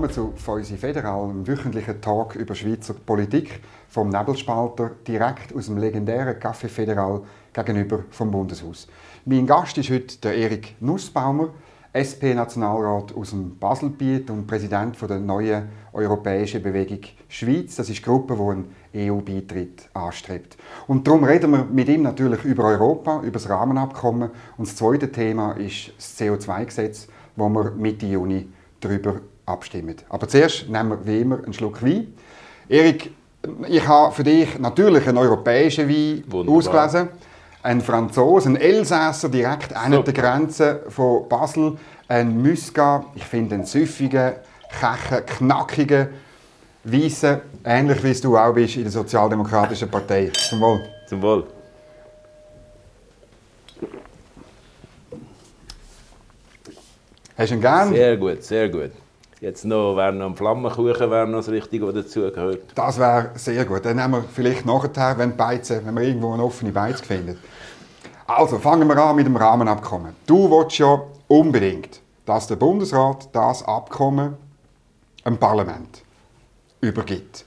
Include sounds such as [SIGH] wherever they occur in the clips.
willkommen zu Feusi Federal, einem wöchentlichen Talk über Schweizer Politik vom Nebelspalter, direkt aus dem legendären Café Federal gegenüber vom Bundeshaus. Mein Gast ist heute der Erik Nussbaumer, SP-Nationalrat aus dem Baselbiet und Präsident der neuen Europäischen Bewegung Schweiz. Das ist die Gruppe, die einen EU-Beitritt anstrebt. Und darum reden wir mit ihm natürlich über Europa, über das Rahmenabkommen. Und das zweite Thema ist das CO2-Gesetz, wo wir Mitte Juni darüber abstimmen. Aber zuerst nehmen wir wie immer einen Schluck Wein. Erik, ich habe für dich natürlich einen europäischen Wein Wunderbar. ausgelesen. Ein Franzose, ein Elsässer direkt an der Grenze von Basel. Ein Muscat, ich finde einen süffigen, kechen, knackigen, weißen, ähnlich wie du auch bist in der Sozialdemokratischen Partei. Zum Wohl. Zum Wohl. Hast du ihn gern? Sehr gut, sehr gut. Jetzt noch, wäre noch ein Flammenkuchen wäre noch das Richtige, was dazugehört. Das wäre sehr gut. Dann nehmen wir vielleicht nachher, wenn, Beizen, wenn wir irgendwo eine offene Beiz finden. Also, fangen wir an mit dem Rahmenabkommen. Du willst ja unbedingt, dass der Bundesrat das Abkommen dem Parlament übergibt.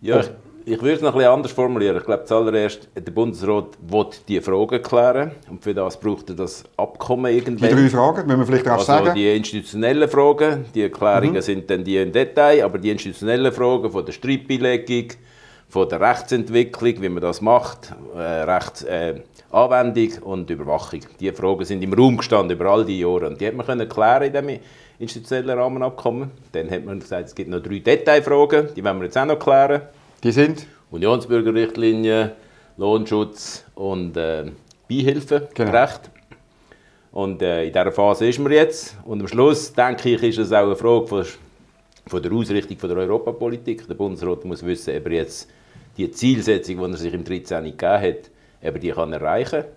Ja, ich würde es noch ein bisschen anders formulieren. Ich glaube, zuallererst, der Bundesrat will diese Fragen klären. Und für das braucht er das Abkommen irgendwann. Die drei Fragen, müssen wir vielleicht auch also sagen. die institutionellen Fragen, die Erklärungen mhm. sind dann die im Detail, aber die institutionellen Fragen von der Streitbeilegung, von der Rechtsentwicklung, wie man das macht, äh, Rechtsanwendung äh, und Überwachung. Diese Fragen sind im Raum gestanden über all die Jahre. Und die hat man können klären in diesem institutionellen Rahmenabkommen. Dann hat man gesagt, es gibt noch drei Detailfragen, die wollen wir jetzt auch noch klären. Die sind? Unionsbürgerrichtlinie, Lohnschutz und äh, Beihilferecht. Genau. Und äh, in dieser Phase ist man jetzt. Und am Schluss, denke ich, ist es auch eine Frage von, von der Ausrichtung von der Europapolitik. Der Bundesrat muss wissen, ob er jetzt die Zielsetzung, die er sich im 13. gegeben hat, ob die kann erreichen kann.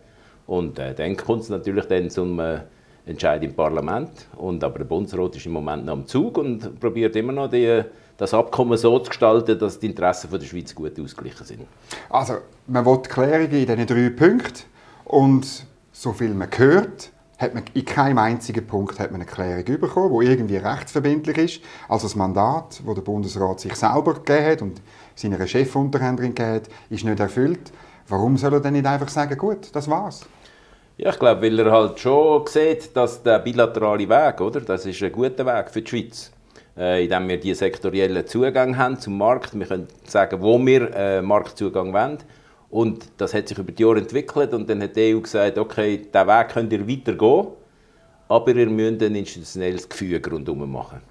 Und äh, dann kommt es natürlich dann zum äh, Entscheid im Parlament. Und, aber der Bundesrat ist im Moment noch am Zug und probiert immer noch die das Abkommen so zu gestalten, dass die Interessen der Schweiz gut ausgeglichen sind. Also, man will Klärungen in diesen drei Punkten und so viel man hört, hat man in keinem einzigen Punkt hat man eine Klärung bekommen, die irgendwie rechtsverbindlich ist. Also das Mandat, das der Bundesrat sich selber gegeben hat und seiner Chefunterhändlerin gegeben hat, ist nicht erfüllt. Warum soll er denn nicht einfach sagen, gut, das war's? Ja, ich glaube, weil er halt schon sieht, dass der bilaterale Weg, oder, das ist ein guter Weg für die Schweiz äh, indem wir die sektoriellen Zugang haben zum Markt. Wir können sagen, wo wir äh, Marktzugang wollen. Und das hat sich über die Jahre entwickelt und dann hat die EU gesagt, okay, diesen Weg könnt ihr weitergehen, aber ihr müsst ein institutionelles Gefüge rundherum machen.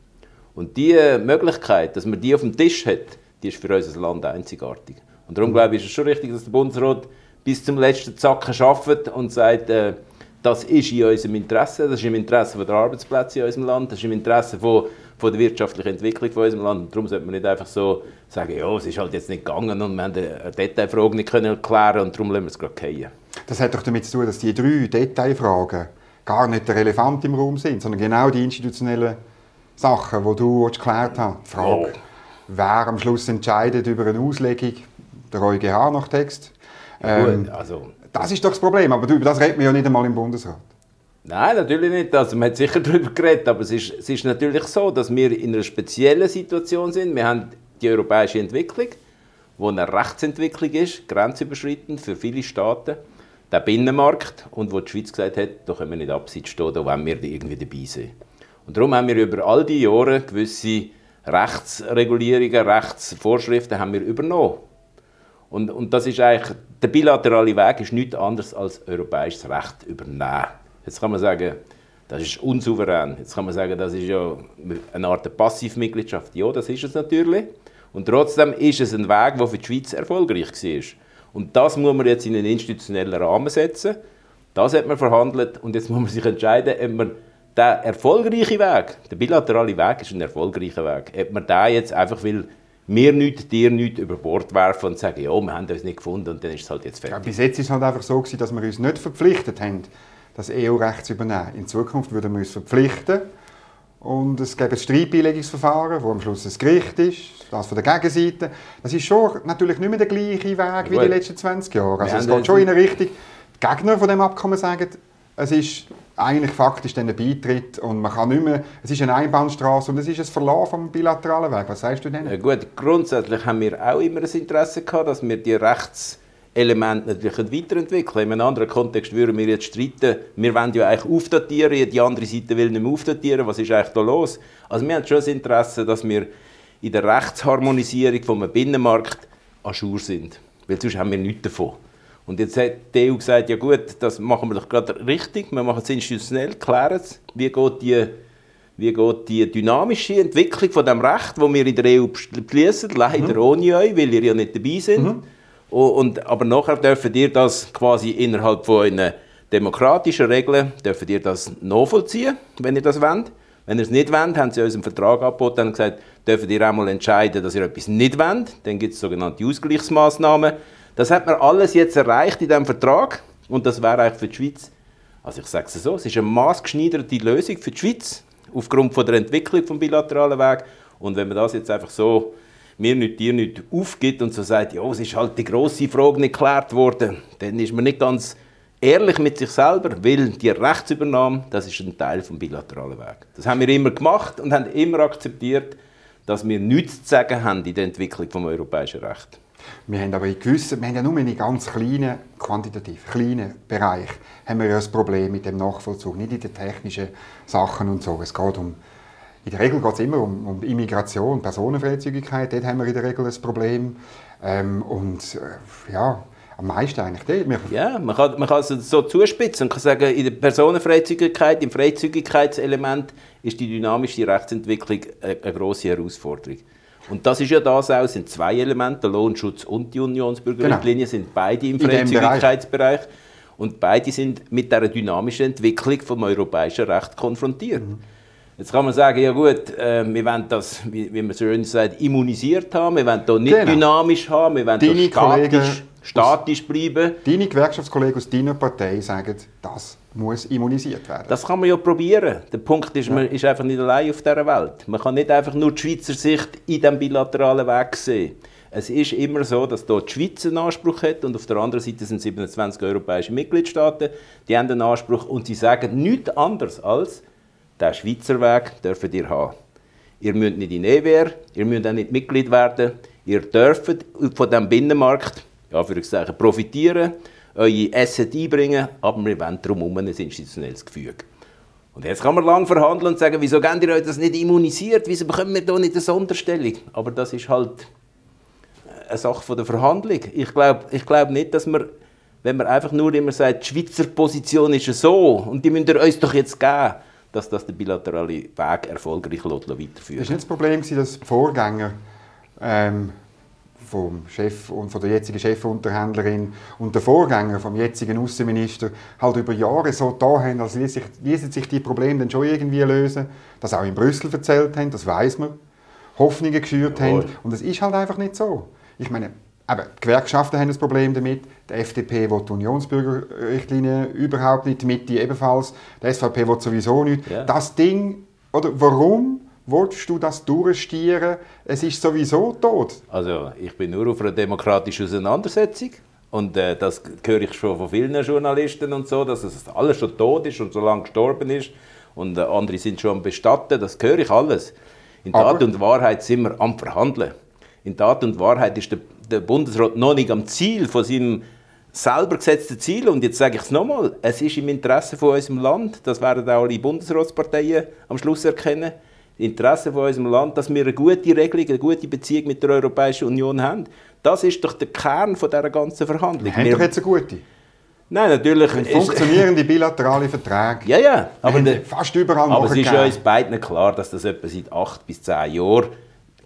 Und diese Möglichkeit, dass man die auf dem Tisch hat, die ist für unser Land einzigartig. Und darum glaube ich, ist es schon richtig, dass der Bundesrat bis zum letzten Zacken arbeitet und sagt, äh, das ist in unserem Interesse, das ist im Interesse der Arbeitsplätze in unserem Land, das ist im Interesse von von der wirtschaftlichen Entwicklung von unserem Land. Und darum sollte man nicht einfach so sagen, ja, es ist halt jetzt nicht gegangen und wir haben eine Detailfrage nicht können erklären und darum lassen wir es gerade fallen. Das hat doch damit zu tun, dass die drei Detailfragen gar nicht der Elefant im Raum sind, sondern genau die institutionellen Sachen, die du geklärt hast. Die Frage, oh. wer am Schluss entscheidet über eine Auslegung, der EuGH nach Text. Ähm, Gut, also, das ist doch das Problem, aber über das reden wir ja nicht einmal im Bundesrat. Nein, natürlich nicht. Also, man hat sicher [LAUGHS] darüber geredet, aber es ist, es ist natürlich so, dass wir in einer speziellen Situation sind. Wir haben die europäische Entwicklung, die eine Rechtsentwicklung ist, grenzüberschreitend für viele Staaten. Der Binnenmarkt und wo die Schweiz gesagt hat, da können wir nicht abseits stehen, da wollen wir irgendwie dabei sein. Und darum haben wir über all die Jahre gewisse Rechtsregulierungen, Rechtsvorschriften haben wir übernommen. Und, und das ist eigentlich, der bilaterale Weg ist nichts anderes als europäisches Recht übernehmen. Jetzt kann man sagen, das ist unsouverän. Jetzt kann man sagen, das ist ja eine Art Passivmitgliedschaft. Ja, das ist es natürlich. Und trotzdem ist es ein Weg, der für die Schweiz erfolgreich war. Und das muss man jetzt in einen institutionellen Rahmen setzen. Das hat man verhandelt und jetzt muss man sich entscheiden, ob man der erfolgreiche Weg, der bilaterale Weg ist ein erfolgreicher Weg, ob man da jetzt einfach will, mir nichts, dir nichts über Bord werfen und sagen, ja, wir haben uns nicht gefunden und dann ist es halt jetzt fertig. Ja, bis jetzt ist es halt einfach so gewesen, dass wir uns nicht verpflichtet haben, das EU-Recht zu übernehmen. In Zukunft würden wir uns verpflichten und es gibt ein Streitbeilegungsverfahren, wo am Schluss ein Gericht ist, das von der Gegenseite. Das ist schon natürlich nicht mehr der gleiche Weg wie den letzten 20 Jahren. Also es geht schon in eine Richtung, die Gegner von dem Abkommen sagen, es ist eigentlich faktisch dann Beitritt und man kann nicht mehr, es ist eine Einbahnstraße und es ist ein Verlauf vom bilateralen Weg. Was sagst du denn? Ja, gut, grundsätzlich haben wir auch immer das Interesse gehabt, dass wir die Rechtselemente natürlich weiterentwickeln. In einem anderen Kontext würden wir jetzt streiten, wir wollen ja eigentlich aufdatieren, die andere Seite will nicht mehr aufdatieren, was ist eigentlich da los? Also wir haben schon das Interesse, dass wir in der Rechtsharmonisierung vom Binnenmarkt an Jour sind, weil sonst haben wir nichts davon. Und jetzt hat die EU gesagt, ja gut, das machen wir doch gerade richtig, wir machen es institutionell, klären es, wie geht die, wie geht die dynamische Entwicklung von dem Recht, das wir in der EU beschließen, leider mhm. ohne euch, weil ihr ja nicht dabei sind. Mhm. Und, aber nachher dürfen ihr das quasi innerhalb von einer demokratischen Regeln, dürfen ihr das nachvollziehen, wenn ihr das wollt. Wenn ihr es nicht wollt, haben sie uns im Vertrag angeboten und gesagt, dürft ihr einmal entscheiden, dass ihr etwas nicht wollt. Dann gibt es sogenannte Ausgleichsmaßnahmen. Das hat man alles jetzt erreicht in diesem Vertrag und das wäre eigentlich für die Schweiz, also ich sage es so, es ist eine maßgeschneiderte Lösung für die Schweiz aufgrund von der Entwicklung des bilateralen Weg und wenn man das jetzt einfach so mir nicht, dir nicht aufgibt und so sagt, ja, es ist halt die grosse Frage nicht geklärt worden, dann ist man nicht ganz ehrlich mit sich selber, weil die Rechtsübernahme, das ist ein Teil des bilateralen Weg. Das haben wir immer gemacht und haben immer akzeptiert, dass wir nichts zu sagen haben in der Entwicklung des europäischen Rechts. Wir haben aber in gewissen, wir haben ja nur in ganz kleinen, quantitativ kleinen Bereich haben wir ja das Problem mit dem Nachvollzug, nicht in den technischen Sachen und so. Es geht um, in der Regel geht es immer um, um Immigration, Personenfreizügigkeit, dort haben wir in der Regel ein Problem. Ähm, und äh, ja, am meisten eigentlich dort. Ja, man kann, man kann es so zuspitzen und kann sagen, in der Personenfreizügigkeit, im Freizügigkeitselement ist die dynamische Rechtsentwicklung eine, eine grosse Herausforderung. Und das ist ja das auch, sind zwei Elemente, der Lohnschutz und die Unionsbürgerrichtlinie genau. sind beide im Freizügigkeitsbereich. Und beide sind mit der dynamischen Entwicklung vom europäischen Recht konfrontiert. Mhm. Jetzt kann man sagen, ja gut, äh, wir wollen das, wie, wie man so schön sagt, immunisiert haben, wir wollen hier nicht genau. dynamisch haben, wir wollen hier statisch, statisch bleiben. Deine Gewerkschaftskollegen aus deiner Partei sagen, das muss immunisiert werden. Das kann man ja probieren. Der Punkt ist, ja. man ist einfach nicht allein auf dieser Welt. Man kann nicht einfach nur die Schweizer Sicht in diesem bilateralen Weg sehen. Es ist immer so, dass dort die Schweiz einen Anspruch hat und auf der anderen Seite sind 27 europäische Mitgliedstaaten, die haben einen Anspruch und sie sagen nichts anderes als, der Schweizer Weg dürft ihr haben. Ihr müsst nicht in EWR, ihr müsst auch nicht Mitglied werden, ihr dürft von diesem Binnenmarkt ja, profitieren eure Asset einbringen, aber wir wollen darum ein institutionelles Gefüge. Und jetzt kann man lang verhandeln und sagen, wieso gebt ihr euch das nicht immunisiert, wieso bekommen wir da nicht eine Sonderstellung? Aber das ist halt eine Sache der Verhandlung. Ich glaube ich glaub nicht, dass man, wenn man einfach nur immer sagt, die Schweizer Position ist so und die müsst ihr uns doch jetzt geben, dass das der bilaterale Weg erfolgreich weiterführt. Das war nicht das Problem, dass die Vorgänger ähm, vom Chef und von der jetzigen Chefunterhändlerin und der Vorgänger vom jetzigen Außenminister halt über Jahre so da haben, als ließen sich, sich die Probleme dann schon irgendwie lösen, das auch in Brüssel erzählt haben, das weiß man, Hoffnungen geschürt Jawohl. haben und das ist halt einfach nicht so. Ich meine, aber die Gewerkschaften haben ein Problem damit, die FDP will die Unionsbürgerrichtlinie überhaupt nicht, die Mitte ebenfalls, die SVP will sowieso nicht. Ja. Das Ding, oder warum Wolltest du das durchstieren? Es ist sowieso tot. Also, ich bin nur auf einer demokratischen Auseinandersetzung. Und äh, das höre ich schon von vielen Journalisten und so, dass es alles schon tot ist und so lange gestorben ist. Und äh, andere sind schon am Bestatten. Das höre ich alles. In Tat Aber und Wahrheit sind wir am Verhandeln. In Tat und Wahrheit ist der, der Bundesrat noch nicht am Ziel von seinem selber gesetzten Ziel. Und jetzt sage ich es nochmal: Es ist im Interesse von unserem Land, das werden auch alle Bundesratsparteien am Schluss erkennen, Interesse von unserem Land, dass wir eine gute Regelung, eine gute Beziehung mit der Europäischen Union haben. Das ist doch der Kern von dieser ganzen Verhandlung. Wir haben doch jetzt eine gute. Nein, natürlich. funktionierende bilaterale Verträge. Ja, ja. Aber fast überall Aber es ist uns beiden klar, dass das etwa seit acht bis zehn Jahren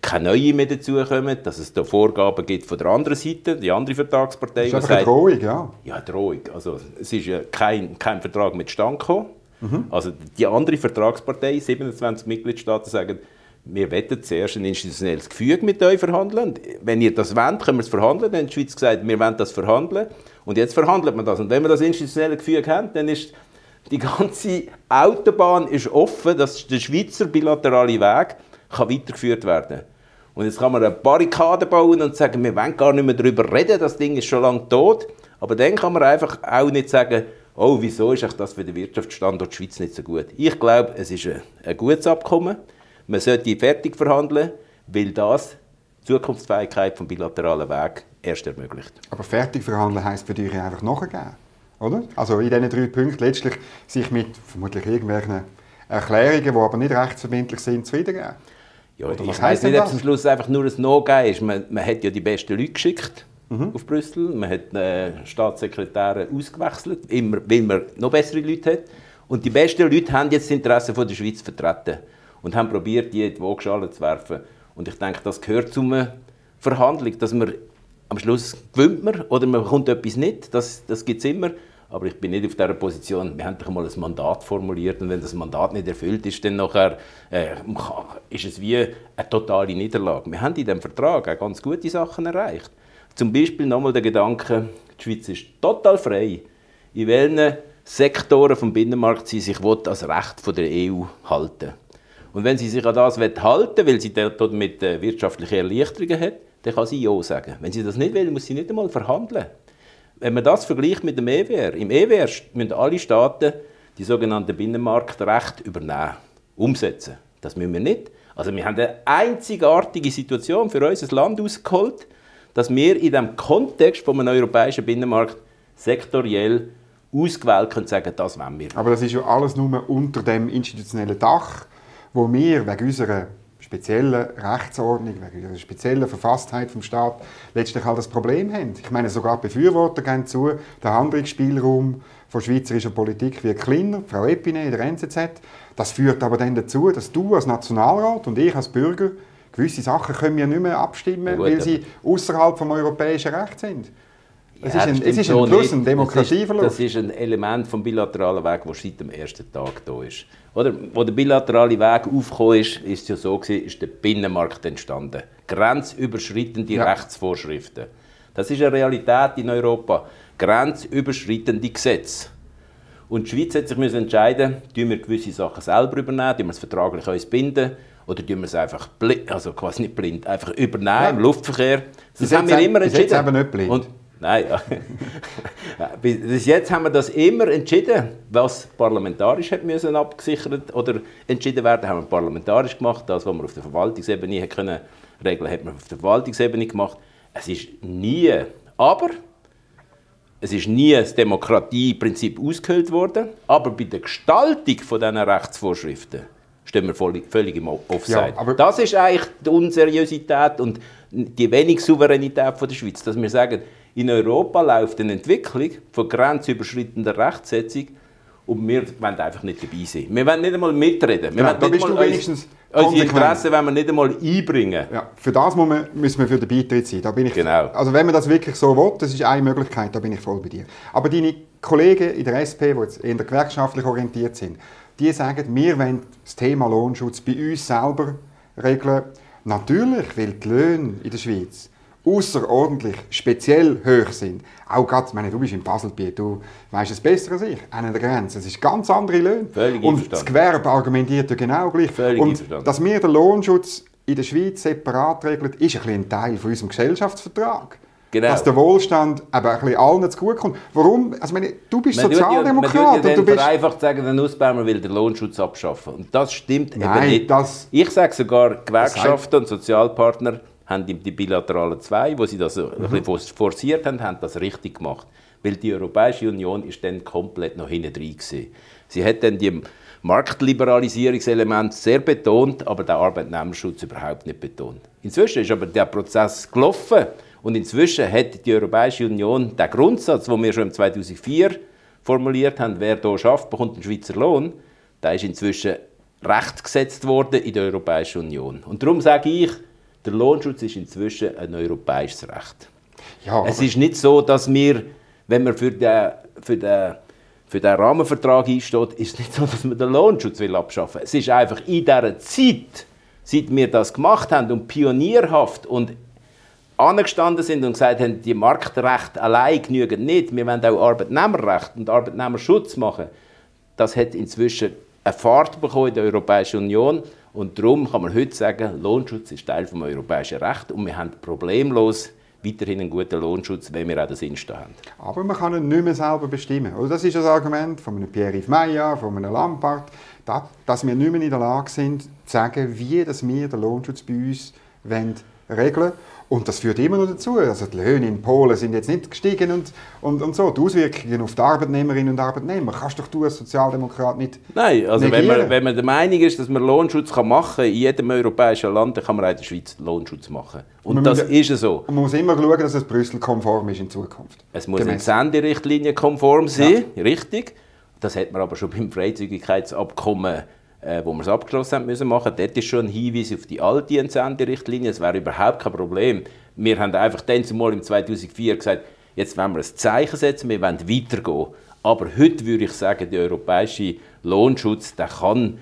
keine neue mehr dazukommen, dass es da Vorgaben gibt von der anderen Seite, die andere Vertragspartei. Das ist eine Drohung, ja. Ja, Drohung. Also, es ist ja kein, kein Vertrag mit Stand gekommen. Mhm. Also die andere Vertragspartei, 27 Mitgliedstaaten, sagen, wir wollen zuerst ein institutionelles Gefüge mit euch verhandeln. Wenn ihr das wollt, können wir es verhandeln. Dann hat die Schweiz gesagt, wir wollen das verhandeln. Und jetzt verhandelt man das. Und wenn wir das institutionelle Gefüge haben, dann ist die ganze Autobahn ist offen, dass der Schweizer bilaterale Weg kann weitergeführt werden Und jetzt kann man eine Barrikade bauen und sagen, wir wollen gar nicht mehr darüber reden, das Ding ist schon lange tot. Aber dann kann man einfach auch nicht sagen, oh, wieso ist das für den Wirtschaftsstandort Schweiz nicht so gut? Ich glaube, es ist ein, gutes Abkommen. Man sollte fertig verhandeln, weil das die Zukunftsfähigkeit vom bilateralen Weg erst ermöglicht. Aber fertig verhandeln heisst für dich einfach nachgeben, oder? Also in diesen drei Punkten letztlich sich mit vermutlich irgendwelchen Erklärungen, die aber nicht rechtsverbindlich sind, zufriedengeben. Ja, Oder ich weiß nicht, ob es am Schluss einfach nur ein No-Geben ist. Man, man hat ja die besten Leute geschickt mhm. auf Brüssel. Man hat äh, Staatssekretäre ausgewechselt, immer, weil man noch bessere Leute hat. Und die besten Leute haben jetzt das Interesse von der Schweiz vertreten und haben probiert, die in die Waagschale zu werfen. Und ich denke, das gehört zu einer Verhandlung, dass man am Schluss gewinnt man oder man bekommt etwas nicht. Das, das gibt es immer. Aber ich bin nicht auf dieser Position. Wir haben doch mal ein Mandat formuliert und wenn das Mandat nicht erfüllt ist, dann nachher, äh, ist es wie eine totale Niederlage. Wir haben in diesem Vertrag auch ganz gute Sachen erreicht. Zum Beispiel nochmal der Gedanke, die Schweiz ist total frei, in welchen Sektoren vom Binnenmarkt sie sich als Recht von der EU halten Und wenn sie sich an das halten weil sie damit äh, wirtschaftliche Erleichterungen hat, dann kann sie Ja sagen. Wenn sie das nicht will, muss sie nicht einmal verhandeln. Wenn man das vergleicht mit dem EWR, im EWR müssen alle Staaten die sogenannten Binnenmarktrechte übernehmen, umsetzen. Das müssen wir nicht. Also wir haben eine einzigartige Situation für unser Land ausgeholt, dass wir in dem Kontext einem europäischen Binnenmarkt sektoriell ausgewählt können sagen, das wollen wir. Aber das ist ja alles nur unter dem institutionellen Dach, wo wir wegen unserer speziellen Rechtsordnung, wegen der speziellen Verfasstheit vom Staat letztlich halt das Problem haben. Ich meine, sogar Befürworter gehen zu, der Handlungsspielraum von schweizerischer Politik wird kleiner, Frau Epine in der NZZ. Das führt aber dann dazu, dass du als Nationalrat und ich als Bürger gewisse Sachen können wir nicht mehr abstimmen, ja, weil sie außerhalb vom europäischen Recht sind. Es ja, ist ein, es ist ein Plus, ein Demokratieverlust. Das ist, das ist ein Element des bilateralen Weg, das seit dem ersten Tag da ist. Oder, wo der bilaterale Weg aufgekommen ist, ist es ja so gewesen, ist der Binnenmarkt entstanden. Grenzüberschreitende ja. Rechtsvorschriften. Das ist eine Realität in Europa. Grenzüberschreitende Gesetze. Und die Schweiz hat sich entscheiden müssen, wir gewisse Sachen selber übernehmen, tun wir es vertraglich uns binden oder tun wir es einfach blind, also quasi nicht blind, einfach übernehmen ja. im Luftverkehr. Das, das haben wir immer entschieden. Das eben nicht blind. Und Nein. [LAUGHS] Bis jetzt haben wir das immer entschieden, was parlamentarisch hat müssen abgesichert oder entschieden werden, haben wir parlamentarisch gemacht. Das, was wir auf der Verwaltungsebene können regeln, hat man auf der Verwaltungsebene gemacht. Es ist nie, aber es ist nie das Demokratieprinzip ausgehöhlt worden. Aber bei der Gestaltung von diesen Rechtsvorschriften stehen wir völlig im Offside. Ja, das ist eigentlich die Unseriosität und die wenig Souveränität von der Schweiz, dass wir sagen, in Europa läuft eine Entwicklung von grenzüberschreitender Rechtsetzung und wir wollen einfach nicht dabei sein. Wir wollen nicht einmal mitreden. Wir ja, da bist du wenigstens Unsere Interessen wollen wir nicht einmal einbringen. Ja, für das müssen wir für den Beitritt sein. Da bin ich, genau. Also wenn man das wirklich so will, das ist eine Möglichkeit, da bin ich voll bei dir. Aber deine Kollegen in der SP, die jetzt eher gewerkschaftlich orientiert sind, die sagen, wir wollen das Thema Lohnschutz bei uns selber regeln. Natürlich, weil die Löhne in der Schweiz außerordentlich speziell hoch sind. Auch gerade, meine, du bist in Baselbiet, du weißt es besser als ich, an der Grenze. Es ist ganz andere Löhne. Völlig Und das Gewerbe argumentiert ja genau gleich. Völlig Und dass wir den Lohnschutz in der Schweiz separat regeln, ist ein, ein Teil von unserem Gesellschaftsvertrag. Genau. Dass der Wohlstand eben ein bisschen allen zugutekommt. Warum? Also meine, du bist man Sozialdemokrat. Ja, man ja du bist einfach sagen, der Nussbaumer will den Lohnschutz abschaffen. Und das stimmt Nein, eben nicht. Das, ich sage sogar, Gewerkschaften und Sozialpartner haben die bilateralen zwei, wo sie das mhm. ein bisschen forciert haben, haben das richtig gemacht. Weil die Europäische Union ist dann komplett noch hinten drin gewesen. Sie hat dann die Marktliberalisierungselement sehr betont, aber den Arbeitnehmerschutz überhaupt nicht betont. Inzwischen ist aber der Prozess gelaufen und inzwischen hat die Europäische Union den Grundsatz, den wir schon 2004 formuliert haben, wer hier schafft, bekommt einen Schweizer Lohn, der ist inzwischen recht gesetzt worden in der Europäischen Union. Und darum sage ich, der Lohnschutz ist inzwischen ein europäisches Recht. Ja, es ist nicht so, dass wir, wenn man für den, für den, für den Rahmenvertrag einsteht, ist es nicht so, dass man den Lohnschutz will abschaffen will. Es ist einfach in dieser Zeit, seit wir das gemacht haben und pionierhaft und angestanden sind und gesagt haben, die Marktrechte allein genügen nicht, wir wollen auch Arbeitnehmerrecht und Arbeitnehmerschutz machen, das hat inzwischen eine Fahrt bekommen in der Europäischen Union und darum kann man heute sagen, Lohnschutz ist Teil des europäischen Rechts und wir haben problemlos weiterhin einen guten Lohnschutz, wenn wir auch den Insta haben. Aber man kann ihn nicht mehr selber bestimmen. Also das ist das Argument von einem Pierre-Yves Meyer, von einem Lampard, dass wir nicht mehr in der Lage sind, zu sagen, wie dass wir den Lohnschutz bei uns regeln wollen. Und das führt immer noch dazu. Also die Löhne in Polen sind jetzt nicht gestiegen und, und, und so. Die Auswirkungen auf die Arbeitnehmerinnen und Arbeitnehmer kannst doch du als Sozialdemokrat nicht Nein, also wenn man, wenn man der Meinung ist, dass man Lohnschutz kann machen kann, in jedem europäischen Land, dann kann man auch in der Schweiz Lohnschutz machen. Und, und das muss, ist so. Und man muss immer schauen, dass es Brüssel-konform ist in Zukunft. Es muss in Senderichtlinien konform sein, ja. richtig. Das hat man aber schon beim Freizügigkeitsabkommen äh, wo wir es abgeschlossen haben müssen machen. Dort ist schon ein Hinweis auf die alte Entsenderichtlinie. Es wäre überhaupt kein Problem. Wir haben einfach dann zumal im 2004 gesagt, jetzt wollen wir ein Zeichen setzen, wir wollen weitergehen. Aber heute würde ich sagen, der europäische Lohnschutz, der kann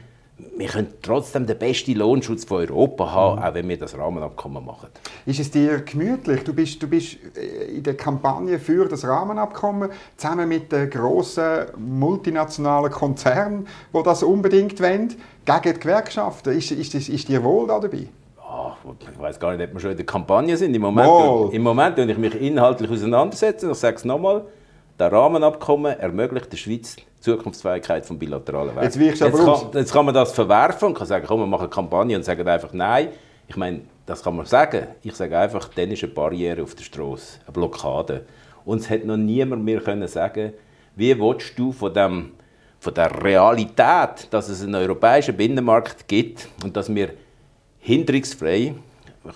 wir können trotzdem den besten Lohnschutz von Europa haben, mhm. auch wenn wir das Rahmenabkommen machen. Ist es dir gemütlich? Du bist, du bist äh, in der Kampagne für das Rahmenabkommen zusammen mit den grossen multinationalen Konzernen, die das unbedingt wollen, gegen die Gewerkschaften. Ist, ist, ist, ist dir wohl da dabei? Oh, ich weiß gar nicht, ob wir schon in der Kampagne sind. Im Moment, im Moment ich mich inhaltlich auseinandersetzen. Ich sage es nochmal. Das Rahmenabkommen ermöglicht der Schweiz Zukunftsfähigkeit vom bilateralen Weg. Jetzt, jetzt, kann, jetzt kann man das verwerfen und kann sagen, komm, wir machen eine Kampagne und sagen einfach nein. Ich meine, das kann man sagen. Ich sage einfach, dann ist eine Barriere auf der Straße, eine Blockade. Und es hat noch niemand mehr können sagen, wie willst du von, dem, von der Realität, dass es einen europäischen Binnenmarkt gibt und dass wir hinderungsfrei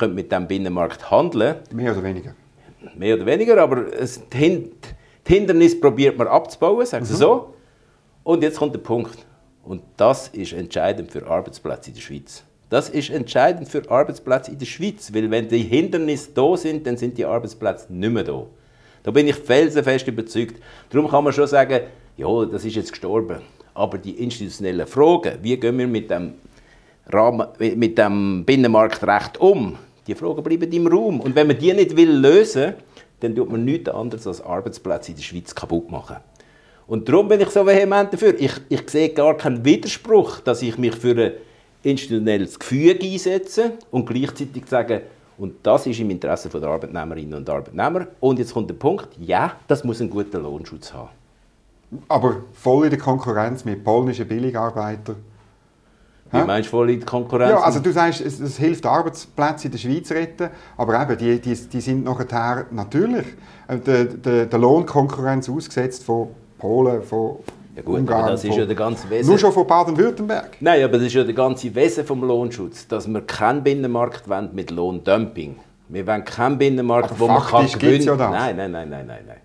mit diesem Binnenmarkt handeln Mehr oder weniger. Mehr oder weniger, aber es, die, Hindernis probiert man abzubauen, sagen Sie mhm. so. Und jetzt kommt der Punkt. Und das ist entscheidend für Arbeitsplätze in der Schweiz. Das ist entscheidend für Arbeitsplätze in der Schweiz, weil wenn die Hindernisse da sind, dann sind die Arbeitsplätze nicht mehr da. Da bin ich felsenfest überzeugt. Darum kann man schon sagen, ja, das ist jetzt gestorben. Aber die institutionellen Fragen, wie gehen wir mit dem, Rahmen, mit dem Binnenmarktrecht um, die Fragen bleiben im Raum. Und wenn man die nicht will lösen dann tut man nichts anderes als Arbeitsplätze in der Schweiz kaputt machen. Und darum bin ich so vehement dafür. Ich, ich sehe gar keinen Widerspruch, dass ich mich für ein institutionelles Gefüge einsetze und gleichzeitig sage, und das ist im Interesse der Arbeitnehmerinnen und Arbeitnehmer. Und jetzt kommt der Punkt, ja, das muss einen guten Lohnschutz haben. Aber voll in der Konkurrenz mit polnischen Billigarbeitern wie meinst du voll in Konkurrenz? Ja, also du sagst, es, es hilft Arbeitsplätze in der Schweiz retten, aber eben, die, die, die sind nachher natürlich äh, der, der, der Lohnkonkurrenz ausgesetzt von Polen, von ja gut, Ungarn, aber das ist ja der ganze Wesen. Nur schon von Baden-Württemberg. Nein, aber das ist ja der ganze Wesen vom Lohnschutz, dass wir keinen Binnenmarkt wollen mit Lohndumping. Wir wollen keinen Binnenmarkt, aber wo man kann gewinnen. Ja das. Nein, nein, nein, nein, nein, nein.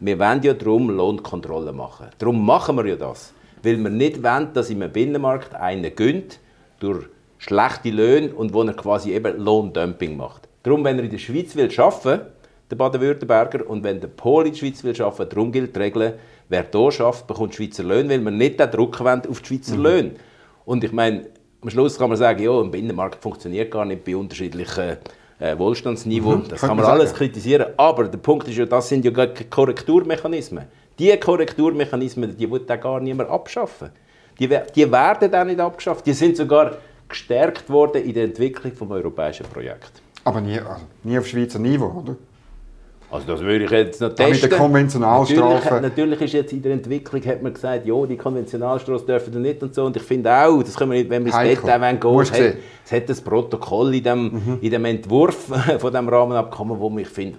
Wir wollen ja darum Lohnkontrolle machen. Darum machen wir ja das weil wir nicht wollen, dass im Binnenmarkt einer gönnt durch schlechte Löhne und wo er quasi eben Lohndumping macht. Darum, wenn er in der Schweiz will arbeiten der Baden-Württemberger, und wenn der Pol in der Schweiz will arbeiten darum gilt die Regel, wer hier arbeitet, bekommt Schweizer Löhne, weil wir nicht den Druck auf die Schweizer mhm. Löhne. Und ich meine, am Schluss kann man sagen, ja, ein Binnenmarkt funktioniert gar nicht bei unterschiedlichen äh, Wohlstandsniveau. Mhm, das kann man alles sagen. kritisieren. Aber der Punkt ist ja, das sind ja Korrekturmechanismen. Diese Korrekturmechanismen, die wird gar niemand abschaffen. Die, die werden auch nicht abgeschafft. Die sind sogar gestärkt worden in der Entwicklung des europäischen Projekts. Aber nie, also nie auf Schweizer Niveau, oder? Also das würde ich jetzt noch testen. mit der Konventionalstrafe. Natürlich, natürlich, ist jetzt in der Entwicklung hat man gesagt, ja, die Konventionalstrafe dürfen nicht und so. Und ich finde auch, das können wir nicht, wenn wir ins Bett gehen wollen, es hat, es hat das Protokoll in dem, mhm. in dem Entwurf [LAUGHS] von dem Rahmenabkommen, wo ich finde,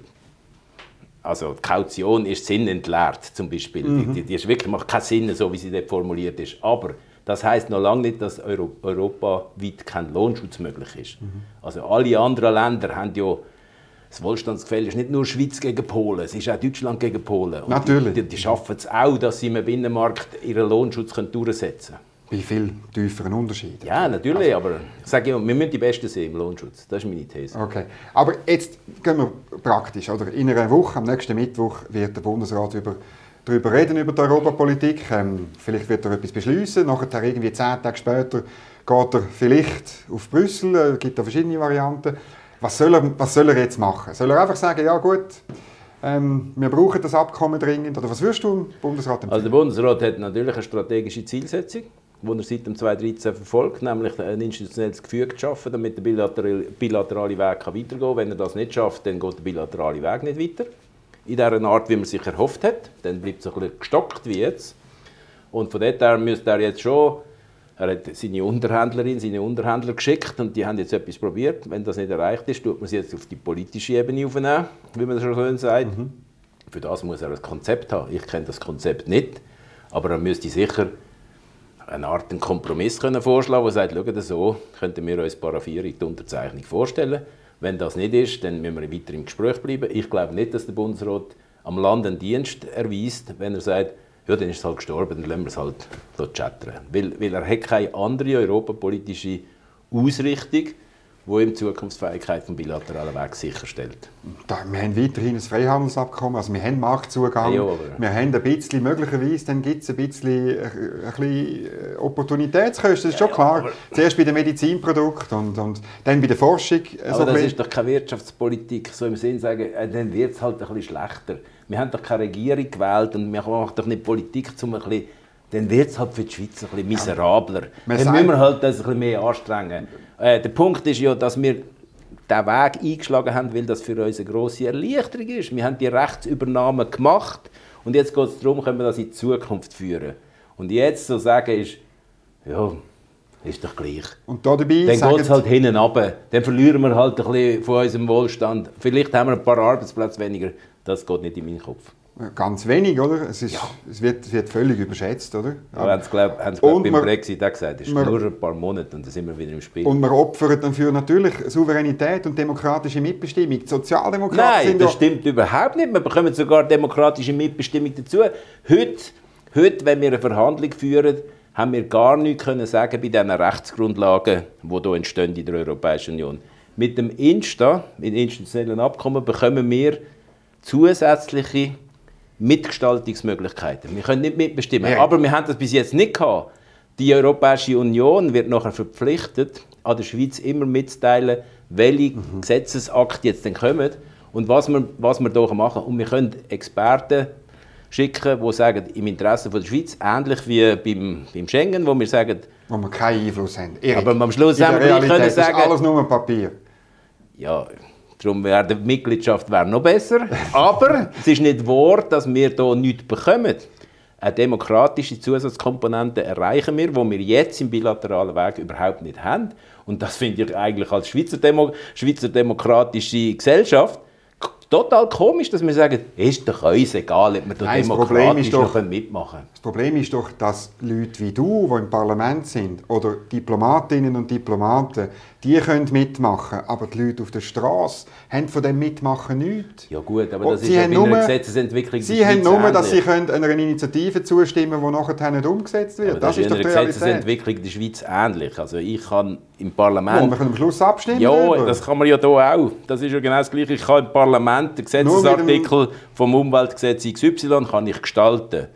also die Kaution ist sinnentleert zum Beispiel. Mhm. Die, die, ist wirklich, macht keinen Sinn, so wie sie dort formuliert ist. Aber das heißt noch lange nicht, dass Euro, europaweit kein Lohnschutz möglich ist. Mhm. Also alle anderen Länder haben ja das Wohlstandsgefälle ist nicht nur Schweiz gegen Polen, es ist auch Deutschland gegen Polen. Und Natürlich. Die, die, die schaffen es auch, dass sie im Binnenmarkt ihren Lohnschutz durchsetzen können bei viel tieferen Unterschieden. Ja, natürlich, also, aber ich sage immer, wir müssen die Besten sein im Lohnschutz. Das ist meine These. Okay, aber jetzt gehen wir praktisch. Oder? In einer Woche, am nächsten Mittwoch, wird der Bundesrat über, darüber reden, über die Europapolitik. Ähm, vielleicht wird er etwas beschließen. Nachher, irgendwie zehn Tage später, geht er vielleicht auf Brüssel. Es gibt da verschiedene Varianten. Was soll, er, was soll er jetzt machen? Soll er einfach sagen, ja gut, ähm, wir brauchen das Abkommen dringend? Oder was würdest du im Bundesrat empfehlen? Also der Bundesrat hat natürlich eine strategische Zielsetzung die er seit dem 2013 verfolgt, nämlich ein institutionelles Gefüge zu schaffen, damit der bilaterale, Weg kann weitergehen kann. Wenn er das nicht schafft, dann geht der bilaterale Weg nicht weiter. In der Art, wie man sich erhofft hat. Dann bleibt es ein bisschen gestockt wie jetzt. Und von dort her müsste er jetzt schon er hat seine Unterhändlerin, seine Unterhändler geschickt und die haben jetzt etwas probiert. Wenn das nicht erreicht ist, tut man sie jetzt auf die politische Ebene aufnehmen, wie man das schon so sagt. Mhm. Für das muss er ein Konzept haben. Ich kenne das Konzept nicht, aber er müsste sicher eine Art einen Kompromiss können vorschlagen, der sagt, schau, so könnten wir uns Paraffierung die Unterzeichnung vorstellen. Wenn das nicht ist, dann müssen wir weiter im Gespräch bleiben. Ich glaube nicht, dass der Bundesrat am Land einen Dienst erweist, wenn er sagt, ja, dann ist es halt gestorben, dann lassen wir es halt chattern. Weil, weil er hat keine andere europapolitische Ausrichtung wo ihm die Zukunftsfähigkeit vom bilateralen Weg sicherstellt. Da, wir haben weiterhin ein Freihandelsabkommen, also wir haben Marktzugang, ja, wir haben ein bisschen, möglicherweise dann gibt es ein bisschen, äh, ein bisschen äh, Opportunitätskosten, das ist ja, schon klar. Zuerst bei den Medizinprodukten und, und dann bei der Forschung. Äh, aber so das ist doch keine Wirtschaftspolitik, so im Sinn sagen, dann wird es halt ein bisschen schlechter. Wir haben doch keine Regierung gewählt und wir machen doch nicht Politik, um ein bisschen dann wird es halt für die Schweiz ein bisschen miserabler. Ja. Dann müssen wir halt das ein bisschen mehr anstrengen. Äh, der Punkt ist ja, dass wir diesen Weg eingeschlagen haben, weil das für uns eine grosse Erleichterung ist. Wir haben die Rechtsübernahme gemacht und jetzt geht es darum, können wir das in die Zukunft führen. Und jetzt so sagen ist, ja, ist doch gleich. Und da dabei dann geht es halt hinten runter. Dann verlieren wir halt ein bisschen von unserem Wohlstand. Vielleicht haben wir ein paar Arbeitsplätze weniger. Das geht nicht in meinen Kopf. Ganz wenig, oder? Es, ist, ja. es, wird, es wird völlig überschätzt, oder? Ja, haben sie, glaub, haben sie glaub, beim man, Brexit auch gesagt, es ist man, nur ein paar Monate und dann sind wir wieder im Spiel. Und man opfert dafür natürlich Souveränität und demokratische Mitbestimmung. Die Sozialdemokraten Nein, sind das stimmt überhaupt nicht. Wir bekommen sogar demokratische Mitbestimmung dazu. Heute, heute, wenn wir eine Verhandlung führen, haben wir gar nichts können sagen bei diesen Rechtsgrundlagen, die hier entstehen in der Europäischen Union. Mit dem Insta, mit institutionellen Abkommen, bekommen wir zusätzliche Mitgestaltungsmöglichkeiten. Wir können nicht mitbestimmen. Ja. Aber wir haben das bis jetzt nicht gehabt. Die Europäische Union wird nachher verpflichtet, an der Schweiz immer mitzuteilen, welche mhm. Gesetzesakte jetzt dann kommen und was wir, was wir hier machen. Und wir können Experten schicken, die sagen, im Interesse der Schweiz, ähnlich wie beim, beim Schengen, wo wir sagen... Wo wir keinen Einfluss haben. Erik, aber am Schluss haben wir können sagen... alles nur ein Papier. Ja, Darum wäre die Mitgliedschaft wäre noch besser. [LAUGHS] Aber es ist nicht wahr, dass wir hier nichts bekommen. Eine demokratische Zusatzkomponente erreichen wir, die wir jetzt im bilateralen Weg überhaupt nicht haben. Und das finde ich eigentlich als Schweizer, Demo Schweizer demokratische Gesellschaft total komisch, dass wir sagen, ist doch uns egal, ob wir da demokratisch doch, noch mitmachen können. Das Problem ist doch, dass Leute wie du, die im Parlament sind, oder Diplomatinnen und Diplomaten, die können mitmachen, aber die Leute auf der Straße haben von dem Mitmachen nichts. Ja gut, aber das und ist ja nur, Gesetzesentwicklung Sie haben nur, dass sie können einer Initiative zustimmen können, die nachher nicht umgesetzt wird. Aber das, das ist, ist in der Gesetzesentwicklung in der Schweiz ähnlich. Also ich kann im Parlament... Oh, wir können am Schluss abstimmen Ja, darüber. das kann man ja hier auch. Das ist ja genau das Gleiche. Ich kann im Parlament den Gesetzesartikel vom Umweltgesetz XY kann ich gestalten.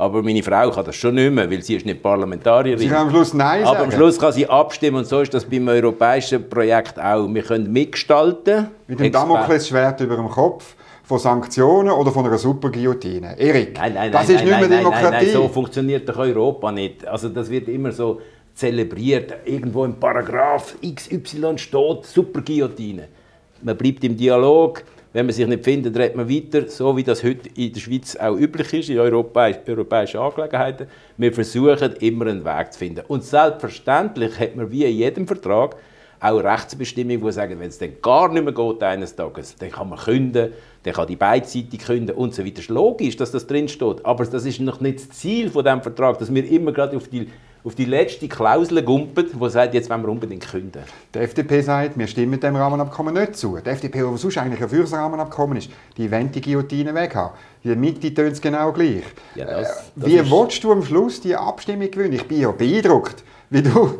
Aber meine Frau kann das schon nicht mehr, weil sie ist nicht Parlamentarierin. Sie kann am Schluss Nein sagen. Aber am Schluss kann sie abstimmen und so ist das beim europäischen Projekt auch. Wir können mitgestalten. Mit dem Damoklesschwert über dem Kopf von Sanktionen oder von einer Superguillotine. Erik, nein, nein, das nein, ist nicht mehr Demokratie. Nein, nein, so funktioniert doch Europa nicht. Also das wird immer so zelebriert. Irgendwo im Paragraph XY steht Superguillotine. Man bleibt im Dialog. Wenn man sich nicht findet, redet man weiter, so wie das heute in der Schweiz auch üblich ist, in europäischen Angelegenheiten. Wir versuchen immer einen Weg zu finden. Und selbstverständlich hat man wie in jedem Vertrag auch Rechtsbestimmungen, die sagen, wenn es dann gar nicht mehr geht eines Tages, dann kann man künden, dann kann die beidseitig künden und so weiter. Es ist logisch, dass das drin steht, aber das ist noch nicht das Ziel von dem Vertrag, dass wir immer gerade auf die auf die letzte Klausel gumpet, die sagt, jetzt wollen wir unbedingt künden. Die FDP sagt, wir stimmen dem Rahmenabkommen nicht zu. Die FDP, die sonst eigentlich für das Rahmenabkommen ist, die wollen die Guillotine weghaben. Der Mitte tönt es genau gleich. Ja, das, das wie ist... willst du am Schluss die Abstimmung gewinnen? Ich bin ja beeindruckt, wie du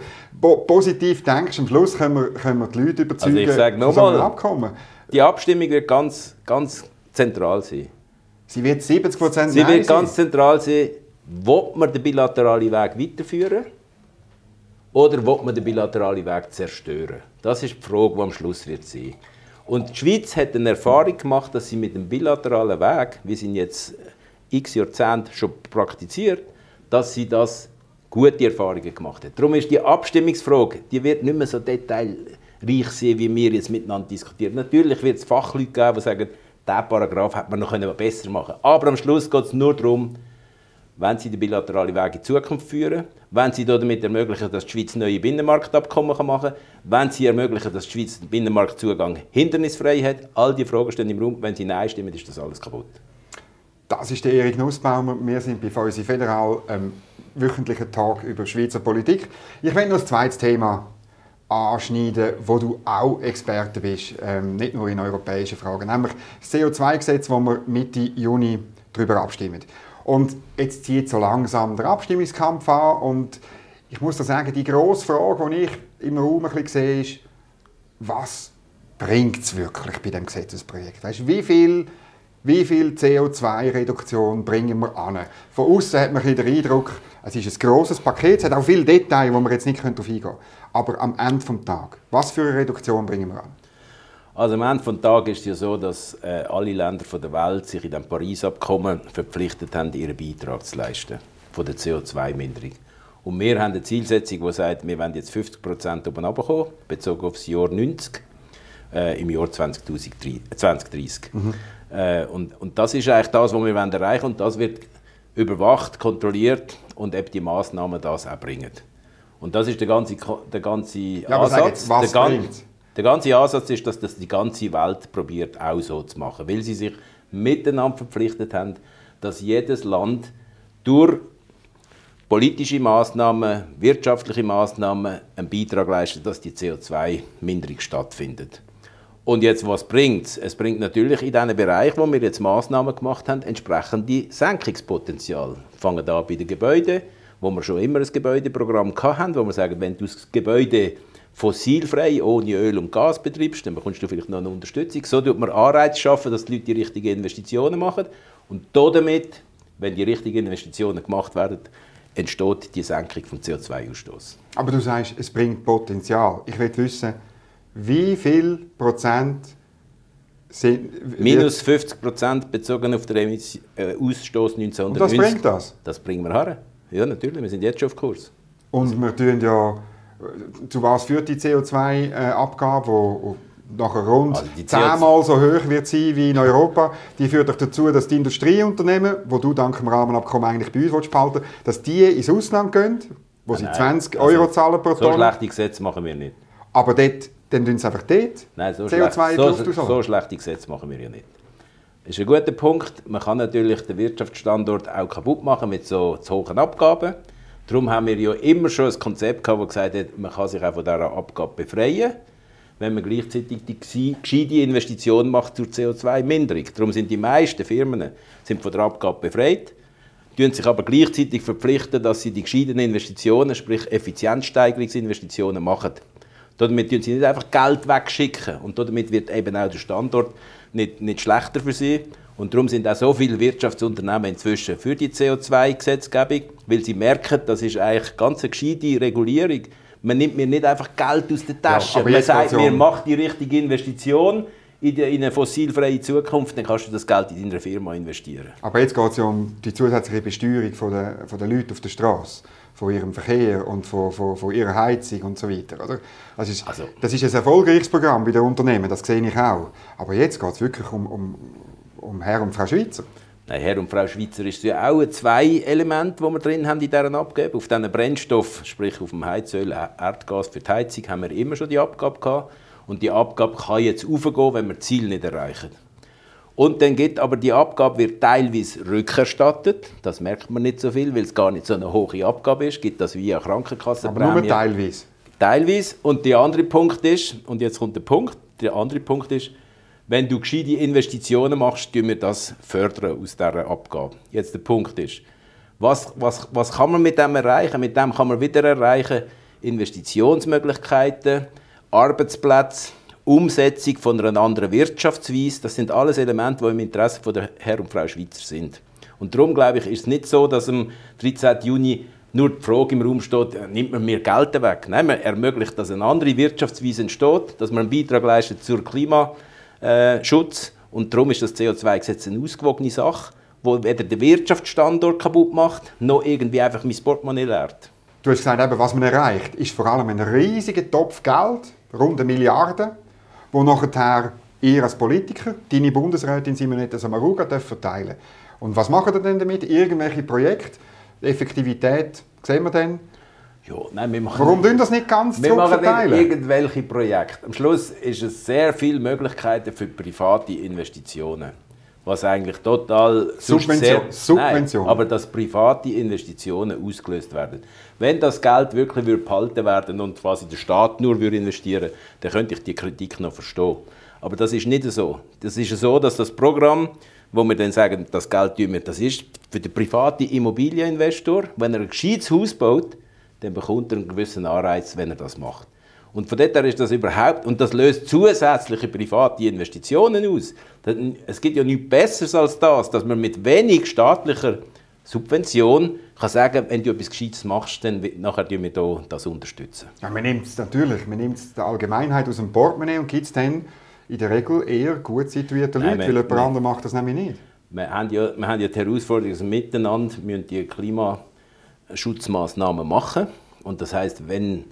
positiv denkst. Am Schluss können wir, können wir die Leute überzeugen also ich sage von so Abkommen. Die Abstimmung wird ganz, ganz zentral sein. Sie wird 70 Prozent Sie wird ganz zentral sein will man den bilateralen Weg weiterführen oder will man den bilateralen Weg zerstören? Das ist die Frage, die am Schluss wird sein. Und die Schweiz hat eine Erfahrung gemacht, dass sie mit dem bilateralen Weg, wie sie ihn jetzt x Jahrzehnte schon praktiziert, dass sie das gute Erfahrungen gemacht hat. Darum ist die Abstimmungsfrage, die wird nicht mehr so detailreich sein, wie wir jetzt miteinander diskutieren. Natürlich wird es Fachleute geben, die sagen, diesen Paragraph hätte man noch besser machen können. Aber am Schluss geht es nur darum, wenn sie den bilateralen Weg in Zukunft führen, wenn sie damit ermöglichen, dass die Schweiz neue Binnenmarktabkommen machen kann, wenn sie ermöglichen, dass die Schweiz den Binnenmarktzugang hindernisfrei hat. All diese Fragen stehen im Raum. Wenn sie Nein stimmen, ist das alles kaputt. Das ist der Erik Nussbaumer. Wir sind bei Feusi Federal ähm, wöchentlichen Tag über Schweizer Politik. Ich will noch ein zweites Thema anschneiden, wo du auch Experte bist, ähm, nicht nur in europäischen Fragen, nämlich das CO2-Gesetz, wo wir Mitte Juni darüber abstimmen. Und jetzt zieht so langsam der Abstimmungskampf an und ich muss da sagen, die grosse Frage, die ich im Raum ein bisschen sehe, ist, was bringt es wirklich bei dem Gesetzesprojekt? Weißt, wie viel, wie viel CO2-Reduktion bringen wir an? Von außen hat man den Eindruck, es ist ein grosses Paket, es hat auch viele Details, wo wir jetzt nicht darauf eingehen können. Aber am Ende des Tages, was für eine Reduktion bringen wir an? Also am Ende des Tages ist es ja so, dass äh, alle Länder der Welt sich in dem Paris-Abkommen verpflichtet haben, ihren Beitrag zu leisten von der CO2-Minderung. Und wir haben eine Zielsetzung, die sagt, wir wollen jetzt 50 Prozent oben runterkommen, bezogen auf das Jahr 90, äh, im Jahr 2030. 2030. Mhm. Äh, und, und das ist eigentlich das, was wir erreichen wollen. Und das wird überwacht, kontrolliert und eben die Massnahmen das auch bringen. Und das ist der ganze, der ganze ja, Ansatz. Jetzt, was der, bringt? Der ganze Ansatz ist, dass das die ganze Welt probiert auch so zu machen, weil sie sich miteinander verpflichtet haben, dass jedes Land durch politische Maßnahmen, wirtschaftliche Maßnahmen einen Beitrag leistet, dass die CO2-Minderung stattfindet. Und jetzt, was bringt es? Es bringt natürlich in diesen Bereich, wo wir jetzt Maßnahmen gemacht haben, entsprechende Senkungspotenzial. Fangen da bei den Gebäuden, wo wir schon immer ein Gebäudeprogramm hatten, wo wir sagen, wenn du das Gebäude fossilfrei, ohne Öl und Gas betreibst, dann bekommst du vielleicht noch eine Unterstützung. So tut man Anreize schaffen, dass die Leute die richtigen Investitionen machen. Und damit, wenn die richtigen Investitionen gemacht werden, entsteht die Senkung vom CO2-Ausstoß. Aber du sagst, es bringt Potenzial. Ich will wissen, wie viel Prozent sind... Minus 50 Prozent bezogen auf den äh, Ausstoß 1990. Und was bringt das? Das bringen wir her. Ja, natürlich. Wir sind jetzt schon auf Kurs. Und wir tun ja zu was führt die CO2-Abgabe, wo nachher rund also zehnmal so hoch wird sein wie in Europa, die führt doch dazu, dass die Industrieunternehmen, wo du dank dem Rahmenabkommen eigentlich bei uns behalten dass die ins Ausland gehen, wo sie 20 also Euro zahlen pro Tonne. So schlechte Gesetze machen wir nicht. Aber dort, dann tun sie einfach dort Nein, so CO2 schlecht, so, so schlechte Gesetze machen wir ja nicht. Das ist ein guter Punkt. Man kann natürlich den Wirtschaftsstandort auch kaputt machen mit so zu hohen Abgaben. Darum haben wir ja immer schon ein Konzept gehabt, das gesagt hat, man kann sich auch von dieser Abgabe befreien, wenn man gleichzeitig die gescheite Investition macht zur CO2-Minderung. Darum sind die meisten Firmen sind von der Abgabe befreit, tun sich aber gleichzeitig verpflichten, dass sie die gescheiten Investitionen, sprich Effizienzsteigerungsinvestitionen machen. Damit tun sie nicht einfach Geld wegschicken und damit wird eben auch der Standort nicht, nicht schlechter für sie, und darum sind auch so viele Wirtschaftsunternehmen inzwischen für die CO2-Gesetzgebung, weil sie merken, das ist eigentlich ganz eine gescheite Regulierung. Man nimmt mir nicht einfach Geld aus der Tasche. Ja, Man sagt mir, mach die richtige Investition in, eine fossilfreie Zukunft, dann kannst du das Geld in deiner Firma investieren. Aber jetzt geht es ja um die zusätzliche Besteuerung von der, von der Leute auf der Straße von ihrem Verkehr und von, von, von ihrer Heizung und so weiter. Oder? Das, ist, also, das ist ein erfolgreiches Programm bei den Unternehmen, das sehe ich auch. Aber jetzt geht es wirklich um, um, um Herr und Frau Schweizer? Nein, Herr und Frau Schweizer ist ja auch zwei Elemente, die wir drin haben in dieser Abgabe. Auf diesen Brennstoff, sprich auf dem Heizöl, Erdgas für die Heizung, haben wir immer schon die Abgabe gehabt. Und die Abgabe kann jetzt aufgehen, wenn wir das Ziel nicht erreichen. Und dann geht aber die Abgabe wird teilweise rückerstattet. Das merkt man nicht so viel, weil es gar nicht so eine hohe Abgabe ist. Gibt das via Krankenkassenprämie. Aber nur teilweise. Teilweise. Und der andere Punkt ist, und jetzt kommt der Punkt, der andere Punkt ist, wenn du gescheite Investitionen machst, tun wir das fördern aus dieser Abgabe. Jetzt der Punkt ist, was, was, was kann man mit dem erreichen? Mit dem kann man wieder erreichen Investitionsmöglichkeiten, Arbeitsplätze, Umsetzung von einer anderen Wirtschaftsweise. Das sind alles Elemente, die im Interesse von der Herr und Frau Schweizer sind. Und darum glaube ich, ist es nicht so, dass am 13. Juni nur die Frage im Raum steht, nimmt man mir Geld weg? Nein, man ermöglicht, dass eine andere Wirtschaftsweise entsteht, dass man einen Beitrag leistet zur Klima äh, Schutz. Und darum ist das CO2-Gesetz eine ausgewogene Sache, wo weder den Wirtschaftsstandort kaputt macht, noch irgendwie einfach mein Portemonnaie leert. Du hast gesagt, eben, was man erreicht, ist vor allem ein riesiger Topf Geld, rund eine Milliarde, wo nachher ihr als Politiker, deine Bundesrätin Simonetta Samaruga, verteilen Und was machen ihr denn damit? Irgendwelche Projekte, Effektivität, sehen wir dann? Ja, nein, wir machen, Warum tun das nicht ganz Wir machen nicht irgendwelche Projekte. Am Schluss ist es sehr viele Möglichkeiten für private Investitionen. Was eigentlich total Subvention. Sehr, Subvention. Nein, aber dass private Investitionen ausgelöst werden. Wenn das Geld wirklich behalten werden und quasi der Staat nur investieren würde, dann könnte ich die Kritik noch verstehen. Aber das ist nicht so. Das ist so, dass das Programm, wo wir dann sagen, das Geld tun wir, das ist für den privaten Immobilieninvestor, wenn er ein gescheites Haus baut, dann bekommt er einen gewissen Anreiz, wenn er das macht. Und von dort her ist das überhaupt, und das löst zusätzliche private Investitionen aus. Es gibt ja nichts Besseres als das, dass man mit wenig staatlicher Subvention kann sagen, wenn du etwas Gescheites machst, dann nachher wir das unterstützen. Ja, man nimmt es natürlich, man nimmt es der Allgemeinheit aus dem Portemonnaie und gibt es dann in der Regel eher gut situierte Leute, Nein, weil jemand anderes macht das nämlich nicht. Wir haben ja, wir haben ja die Herausforderung, dass wir miteinander müssen die Klimaschutzmaßnahmen machen und das heißt, wenn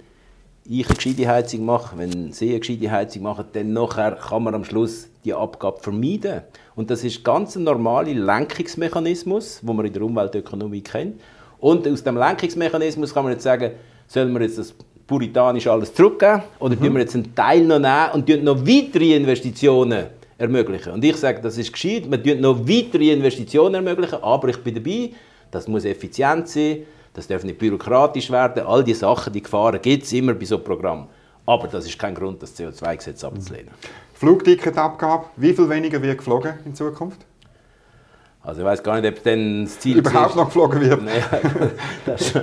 ich eine gescheite Heizung mache, wenn Sie eine gescheite Heizung machen, dann nachher kann man am Schluss die Abgabe vermeiden. Und das ist ganz ein normaler Lenkungsmechanismus, den man in der Umweltökonomie kennt. Und aus dem Lenkungsmechanismus kann man jetzt sagen, sollen wir jetzt das puritanisch alles zurückgeben oder mhm. wir jetzt einen Teil noch nehmen und noch weitere Investitionen ermöglichen. Und ich sage, das ist gescheit, man tut noch weitere Investitionen ermöglichen, aber ich bin dabei, das muss effizient sein, das darf nicht bürokratisch werden, all diese Sachen, die Gefahren gibt es immer bei so einem Programm. Aber das ist kein Grund, das CO2-Gesetz abzulehnen. Flugticketabgabe, wie viel weniger wird geflogen in Zukunft? Also ich weiß gar nicht, ob dann das Ziel überhaupt noch geflogen wird. Nee, [LAUGHS] das,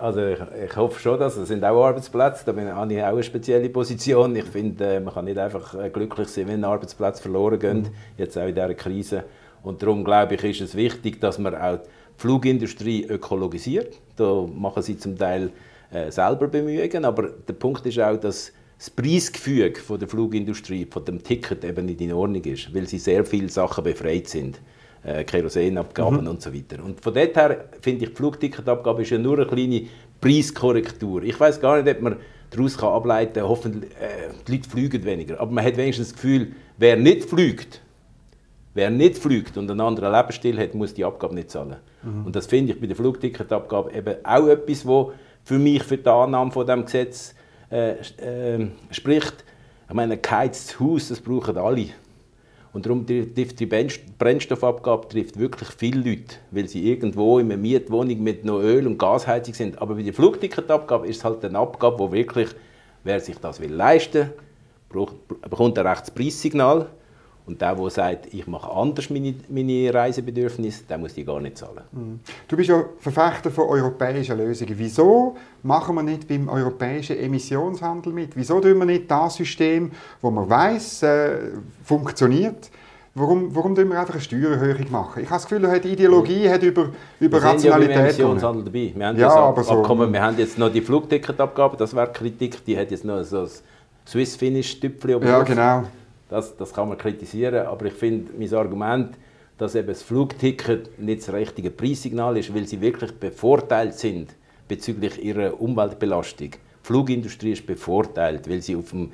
also ich, ich, hoffe schon, dass es sind auch Arbeitsplätze. Da habe ich auch eine spezielle Position. Ich finde, äh, man kann nicht einfach äh, glücklich sein, wenn Arbeitsplätze verloren gehen, mhm. jetzt auch in dieser Krise. Und darum glaube ich, ist es wichtig, dass man auch die Flugindustrie ökologisiert. Da machen sie zum Teil äh, selber Bemühungen, aber der Punkt ist auch, dass das Preisgefüge von der Flugindustrie, von dem Ticket eben nicht in Ordnung ist, weil sie sehr viele Sachen befreit sind äh, Kerosinabgaben mhm. und so weiter. Und von dort her finde ich, die Flugticketabgabe ist ja nur eine kleine Preiskorrektur. Ich weiß gar nicht, ob man daraus kann ableiten kann, hoffentlich, äh, die Leute fliegen weniger. Aber man hat wenigstens das Gefühl, wer nicht fliegt, wer nicht fliegt und einen anderen Lebensstil hat, muss die Abgabe nicht zahlen. Mhm. Und das finde ich bei der Flugticketabgabe eben auch etwas, wo für mich für die Annahme von dem Gesetz äh, äh, spricht. Ich meine, ein geheiztes Haus, das brauchen alle. Und darum trifft die Brennstoffabgabe trifft wirklich viele Leute, weil sie irgendwo in einer Mietwohnung mit noch Öl- und Gasheizung sind. Aber bei der Flugticketabgabe ist es halt eine Abgabe, wo wirklich, wer sich das will leisten will, bekommt ein rechtes Preissignal. Und der, der sagt, ich mache anders meine, meine Reisebedürfnisse, der muss die gar nicht zahlen. Mhm. Du bist ja Verfechter von europäischen Lösungen. Wieso machen wir nicht beim europäischen Emissionshandel mit? Wieso tun wir nicht das System, wo man weiß, äh, funktioniert? Warum, warum tun wir einfach eine Steuererhöhung machen? Ich habe das Gefühl, die Ideologie hat über, über wir Rationalität. Wir sind ja beim Emissionshandel dabei. Wir haben, ja, aber so, wir haben jetzt noch die Flugticketabgabe, das wäre Kritik, die hat jetzt noch so ein Swiss-Finish-Tüpfchen Ja, genau. Das, das kann man kritisieren, aber ich finde, mein Argument, dass eben das Flugticket nicht das richtige Preissignal ist, weil sie wirklich bevorteilt sind bezüglich ihrer Umweltbelastung. Die Flugindustrie ist bevorteilt, weil sie auf dem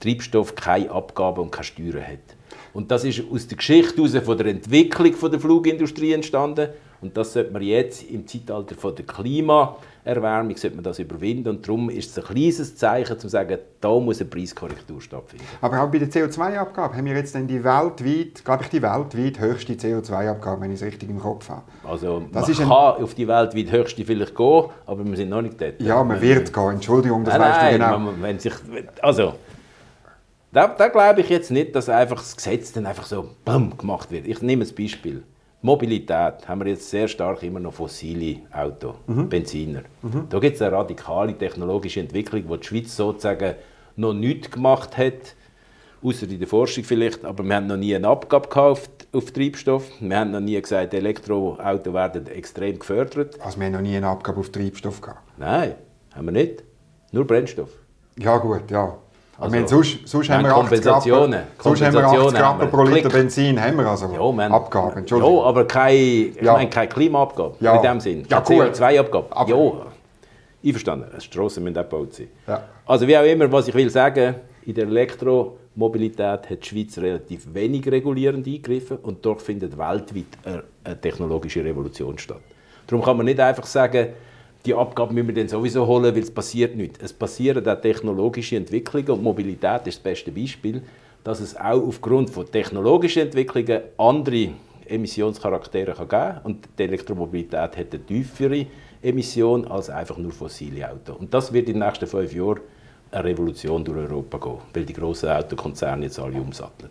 Treibstoff keine Abgaben und keine Steuern hat. Und das ist aus der Geschichte heraus von der Entwicklung der Flugindustrie entstanden. Und das sollte man jetzt im Zeitalter von der Klimaerwärmung sollte man das überwinden. Und darum ist es ein kleines Zeichen, um zu sagen, da muss eine Preiskorrektur stattfinden. Aber auch bei der CO2-Abgabe haben wir jetzt dann die weltweit, glaube ich, die weltweit höchste CO2-Abgabe, wenn ich es richtig im Kopf habe. Also das man kann auf die weltweit höchste vielleicht gehen, aber wir sind noch nicht dort. Ja, man wird gehen. Entschuldigung, das nein, weißt du genau. Man, wenn sich, also, da, da glaube ich jetzt nicht, dass einfach das Gesetz dann einfach so bam, gemacht wird. Ich nehme ein Beispiel. Mobilität haben wir jetzt sehr stark immer noch fossile Autos, mhm. Benziner. Mhm. Da gibt es eine radikale technologische Entwicklung, die die Schweiz sozusagen noch nichts gemacht hat, außer in der Forschung vielleicht, aber wir haben noch nie eine Abgabe gekauft auf Treibstoff. Wir haben noch nie gesagt, Elektroautos werden extrem gefördert. Also wir haben noch nie eine Abgabe auf Treibstoff gehabt? Nein, haben wir nicht. Nur Brennstoff. Ja gut, ja. Also, wir sonst, sonst haben wir 80 Kompensationen. Sonst haben wir 80 Gramm pro Liter Benzin haben wir also ja, wir Abgaben. Ja, aber keine, ich ja. meine, keine Klimaabgabe ja. in dem Sinn. Ja, CO2-Abgabe. Ja. Einverstanden, Strassen müssen auch gebaut sein. Ja. Also wie auch immer, was ich will sagen, in der Elektromobilität hat die Schweiz relativ wenig regulierend eingegriffen und dort findet weltweit eine, eine technologische Revolution statt. Darum kann man nicht einfach sagen, die Abgabe müssen wir dann sowieso holen, weil es passiert nichts. Es passieren auch technologische Entwicklungen und Mobilität ist das beste Beispiel, dass es auch aufgrund von technologischen Entwicklungen andere Emissionscharaktere kann geben kann. Und die Elektromobilität hat eine tiefere Emission als einfach nur fossile Autos. Und das wird in den nächsten fünf Jahren eine Revolution durch Europa gehen, weil die grossen Autokonzerne jetzt alle umsatteln.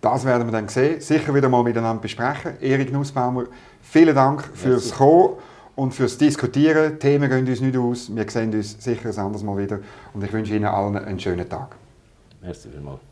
Das werden wir dann sehen, sicher wieder mal miteinander besprechen. Erik Nussbaumer, vielen Dank fürs Kommen und fürs Diskutieren. Themen gehen uns nicht aus. Wir sehen uns sicher ein anderes Mal wieder. Und ich wünsche Ihnen allen einen schönen Tag. Merci vielmals.